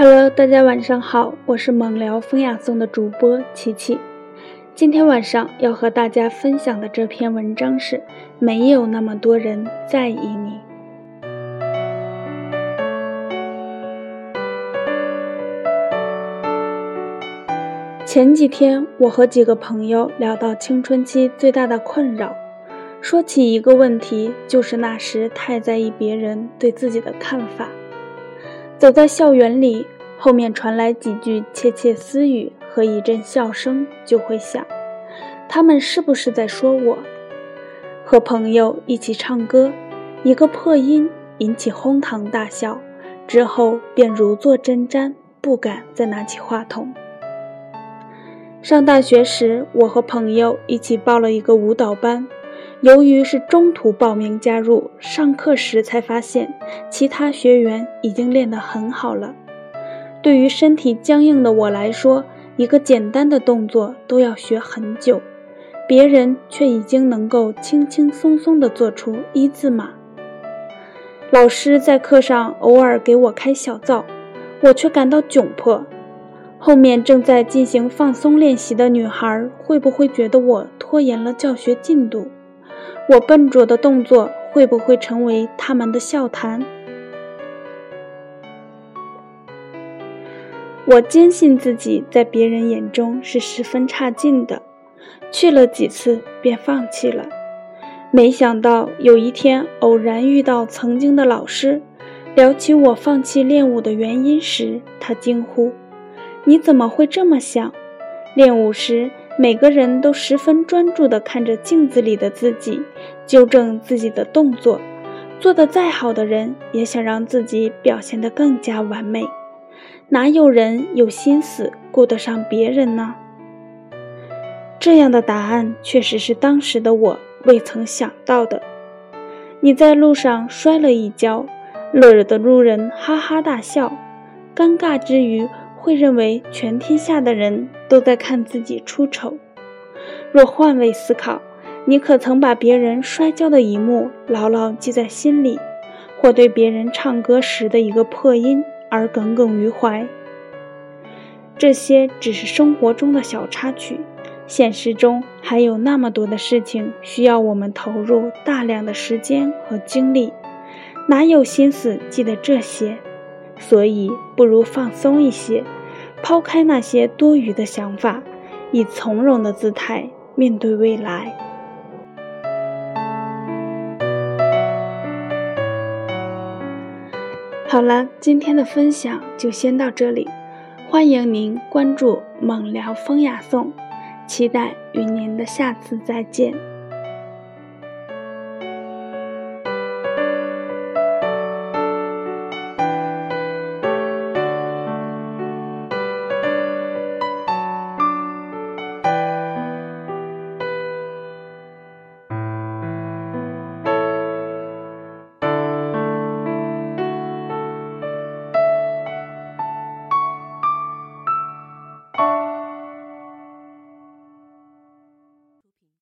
Hello，大家晚上好，我是猛聊风雅颂的主播琪琪。今天晚上要和大家分享的这篇文章是：没有那么多人在意你。前几天，我和几个朋友聊到青春期最大的困扰，说起一个问题，就是那时太在意别人对自己的看法。走在校园里，后面传来几句窃窃私语和一阵笑声，就会想，他们是不是在说我？和朋友一起唱歌，一个破音引起哄堂大笑，之后便如坐针毡，不敢再拿起话筒。上大学时，我和朋友一起报了一个舞蹈班。由于是中途报名加入，上课时才发现其他学员已经练得很好了。对于身体僵硬的我来说，一个简单的动作都要学很久，别人却已经能够轻轻松松地做出一字马。老师在课上偶尔给我开小灶，我却感到窘迫。后面正在进行放松练习的女孩会不会觉得我拖延了教学进度？我笨拙的动作会不会成为他们的笑谈？我坚信自己在别人眼中是十分差劲的，去了几次便放弃了。没想到有一天偶然遇到曾经的老师，聊起我放弃练舞的原因时，他惊呼：“你怎么会这么想？练舞时？”每个人都十分专注地看着镜子里的自己，纠正自己的动作。做得再好的人，也想让自己表现得更加完美。哪有人有心思顾得上别人呢？这样的答案确实是当时的我未曾想到的。你在路上摔了一跤，惹得路人哈哈大笑，尴尬之余。会认为全天下的人都在看自己出丑。若换位思考，你可曾把别人摔跤的一幕牢牢记在心里，或对别人唱歌时的一个破音而耿耿于怀？这些只是生活中的小插曲，现实中还有那么多的事情需要我们投入大量的时间和精力，哪有心思记得这些？所以，不如放松一些。抛开那些多余的想法，以从容的姿态面对未来。好了，今天的分享就先到这里，欢迎您关注“猛聊风雅颂”，期待与您的下次再见。